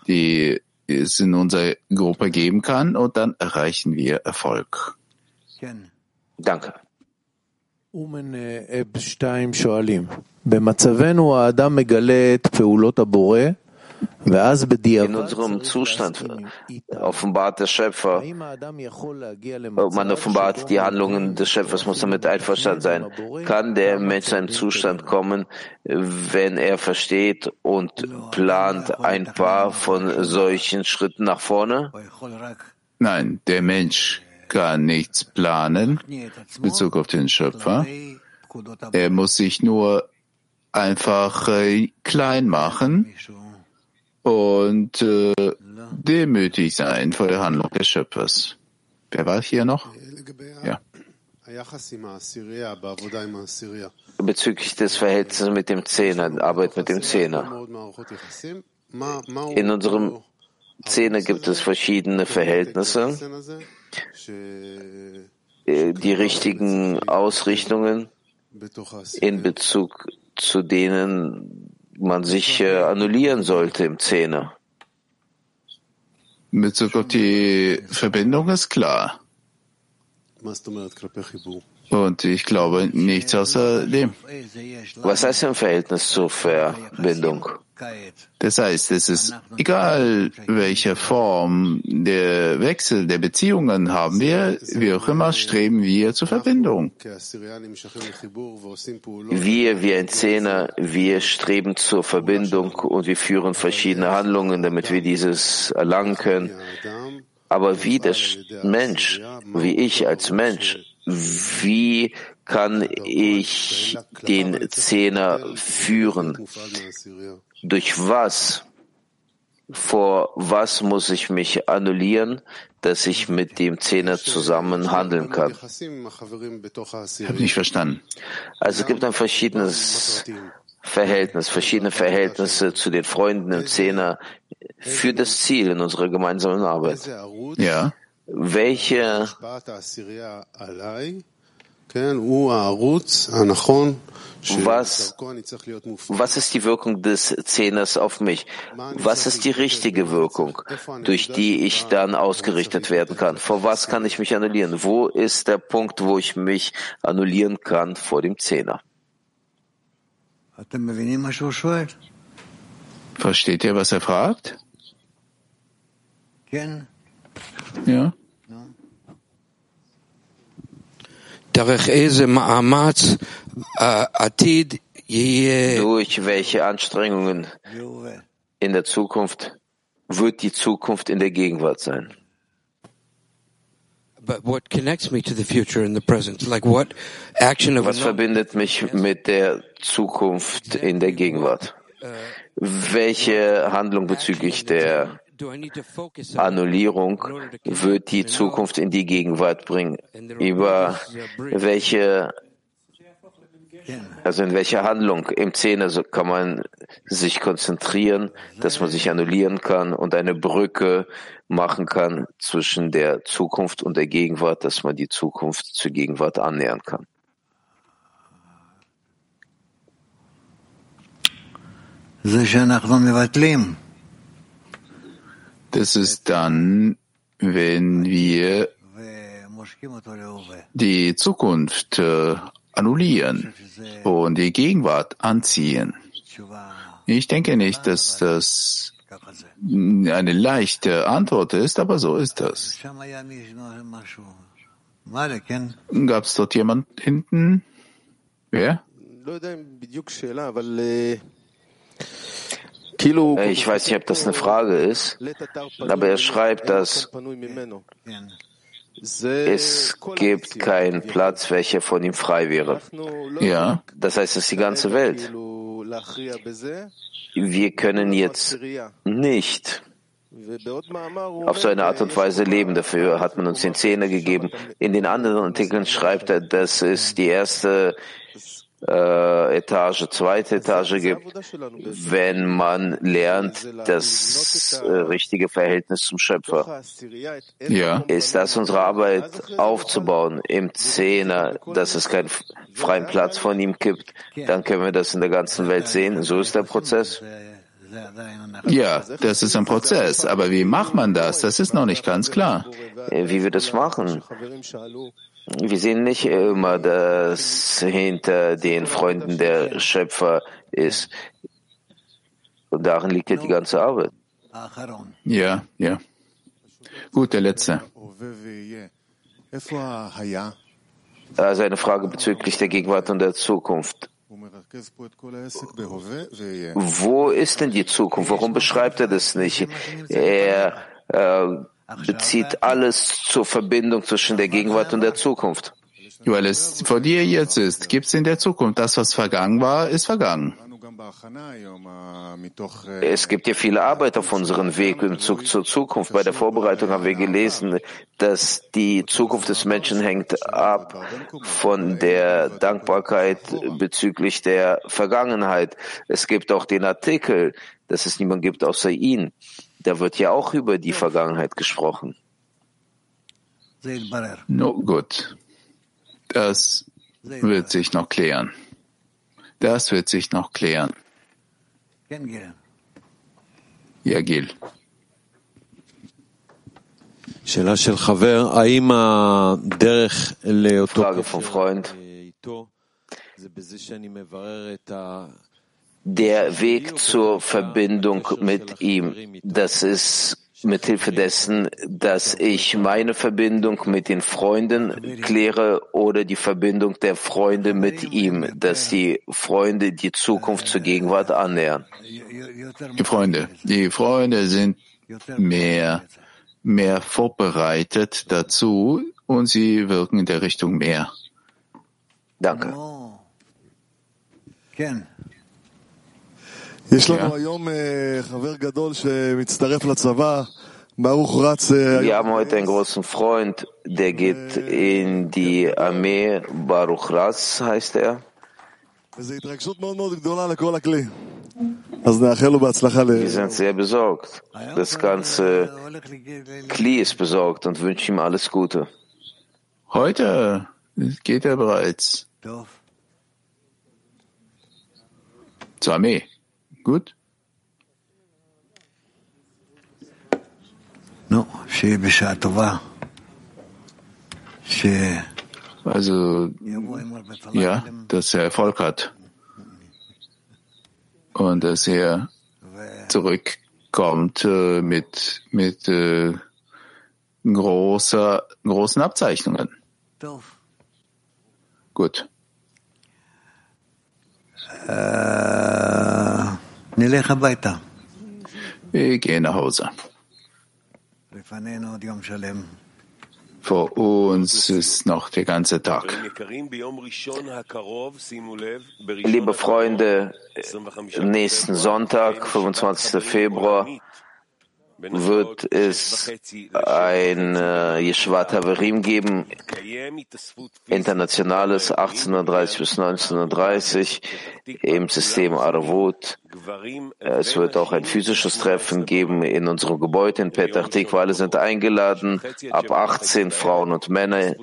die es in unserer Gruppe geben kann, und dann erreichen wir Erfolg. Danke. In unserem Zustand. offenbart der Schöpfer, oh, man offenbart die Handlungen des Schöpfers, muss damit einverstanden sein. Kann der Mensch in einen Zustand kommen, wenn er versteht und plant ein paar von solchen Schritten nach vorne? Nein, der Mensch kann nichts planen in Bezug auf den Schöpfer. Er muss sich nur einfach äh, klein machen und äh, demütig sein vor der Handlung des Schöpfers. Wer war hier noch? Ja. Bezüglich des Verhältnisses mit dem Zehner, Arbeit mit dem Zehner. In unserem Zehner gibt es verschiedene Verhältnisse, die richtigen Ausrichtungen in Bezug zu denen man sich äh, annullieren sollte im Zehner. In Bezug auf die Verbindung ist klar. Und ich glaube nichts außer dem. Was heißt im Verhältnis zur Verbindung? Das heißt, es ist egal, welche Form der Wechsel der Beziehungen haben wir, wie auch immer streben wir zur Verbindung. Wir, wie ein Zehner, wir streben zur Verbindung und wir führen verschiedene Handlungen, damit wir dieses erlangen können. Aber wie der Mensch, wie ich als Mensch, wie kann ich den Zehner führen? Durch was? Vor was muss ich mich annullieren, dass ich mit dem Zehner zusammen handeln kann? Ich habe nicht verstanden. Also es gibt ein verschiedenes Verhältnis, verschiedene Verhältnisse zu den Freunden im Zehner für das Ziel in unserer gemeinsamen Arbeit. Ja. Welche was, was ist die Wirkung des Zehners auf mich? Was ist die richtige Wirkung, durch die ich dann ausgerichtet werden kann? Vor was kann ich mich annullieren? Wo ist der Punkt, wo ich mich annullieren kann vor dem Zehner? Versteht ihr, was er fragt? Ja. Darach Eze Ma'amatz durch welche Anstrengungen in der Zukunft wird die Zukunft in der Gegenwart sein? But what connects me to the future and the present? Like what action of Was verbindet mich mit der Zukunft in der Gegenwart? Welche Handlung bezüglich der Annullierung wird die Zukunft in die Gegenwart bringen? Über welche, also in welcher Handlung? Im Zehner kann man sich konzentrieren, dass man sich annullieren kann und eine Brücke machen kann zwischen der Zukunft und der Gegenwart, dass man die Zukunft zur Gegenwart annähern kann? Das ist dann, wenn wir die Zukunft äh, annullieren und die Gegenwart anziehen. Ich denke nicht, dass das eine leichte Antwort ist, aber so ist das. Gab es dort jemand hinten? Wer? Ich weiß nicht, ob das eine Frage ist, aber er schreibt, dass es gibt keinen Platz, welcher von ihm frei wäre. Ja. Das heißt, es ist die ganze Welt. Wir können jetzt nicht auf so eine Art und Weise leben. Dafür hat man uns den Zähne gegeben. In den anderen Artikeln schreibt er, dass es die erste äh, Etage, zweite Etage gibt, wenn man lernt das äh, richtige Verhältnis zum Schöpfer. Ja. Ist das unsere Arbeit aufzubauen im Zehner, dass es keinen freien Platz von ihm gibt, dann können wir das in der ganzen Welt sehen. So ist der Prozess. Ja, das ist ein Prozess. Aber wie macht man das? Das ist noch nicht ganz klar. Äh, Wie wir das machen. Wir sehen nicht immer, dass hinter den Freunden der Schöpfer ist. Und darin liegt ja die ganze Arbeit. Ja, ja. Gut, der letzte. Also eine Frage bezüglich der Gegenwart und der Zukunft. Wo ist denn die Zukunft? Warum beschreibt er das nicht? Er äh, bezieht alles zur Verbindung zwischen der Gegenwart und der Zukunft. Weil es vor dir jetzt ist, gibt es in der Zukunft. Das, was vergangen war, ist vergangen. Es gibt ja viele Arbeit auf unserem Weg im Zug zur Zukunft. Bei der Vorbereitung haben wir gelesen, dass die Zukunft des Menschen hängt ab von der Dankbarkeit bezüglich der Vergangenheit. Es gibt auch den Artikel, dass es niemand gibt außer ihn. Da wird ja auch über die Vergangenheit gesprochen. No, gut. Das wird sich noch klären. Das wird sich noch klären. Ja, Gil. Frage vom Freund. Der Weg zur Verbindung mit ihm, das ist mithilfe dessen, dass ich meine Verbindung mit den Freunden kläre oder die Verbindung der Freunde mit ihm, dass die Freunde die Zukunft zur Gegenwart annähern. Die Freunde, die Freunde sind mehr, mehr vorbereitet dazu und sie wirken in der Richtung mehr. Danke. Wir haben heute einen großen Freund, der geht in die Armee, Baruch Ras heißt er. Wir sind sehr besorgt. Das ganze Kli ist besorgt und wünschen ihm alles Gute. Heute geht er bereits zur Armee. Gut? Also, ja, dass er Erfolg hat und dass er zurückkommt äh, mit, mit äh, großer, großen Abzeichnungen. Gut. Äh wir gehen nach Hause. Vor uns ist noch der ganze Tag. Liebe Freunde, nächsten Sonntag, 25. Februar, wird es ein äh, Yeshivat Haverim geben, internationales 1830 bis 1930 im System Arvut. Es wird auch ein physisches Treffen geben in unserem Gebäude in Petach Tikva. Alle sind eingeladen, ab 18 Frauen und Männer.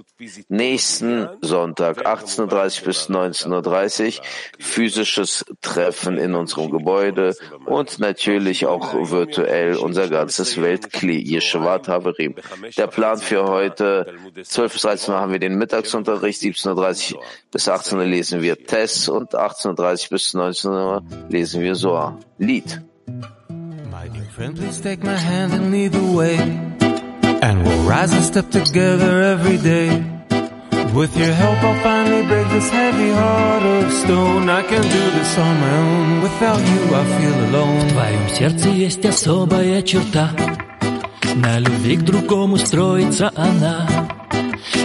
Nächsten Sonntag, 18.30 bis 19.30 physisches Treffen in unserem Gebäude und natürlich auch virtuell unser ganzes Weltkli, Yeshivat Haverim. Der Plan für heute, 12 bis 13 Uhr haben wir den Mittagsunterricht, 17.30 Uhr bis 18 Uhr lesen wir Tess und 18.30 bis 19 Uhr lesen wir Soa. Lied. My dear friend, please take my hand and lead the way. And we'll rise and step together every day. With your help, I'll finally break this heavy heart of stone. I can do this on my own. Without you, I feel alone. В твоем сердце есть особая черта. На любви к другому строится она.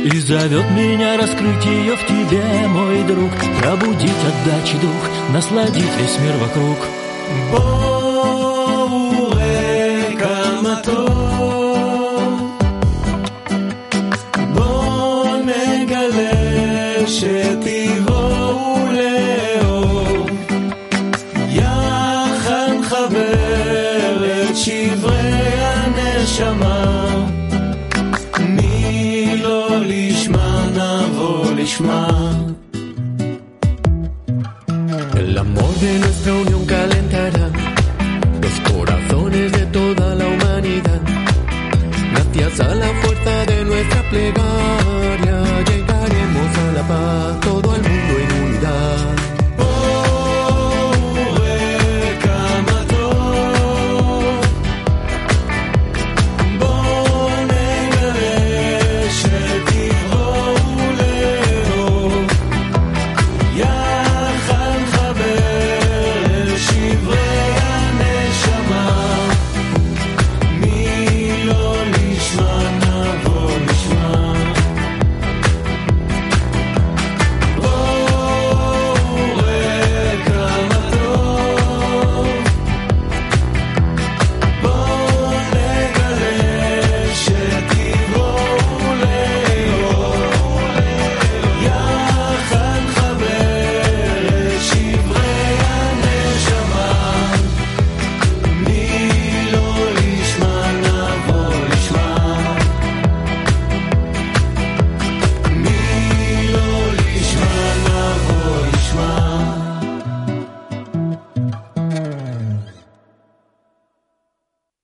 И зовет меня раскрыть ее в тебе, мой друг. Пробудить отдачи дух, насладить весь мир вокруг. Боулэйка мотор. extra playground.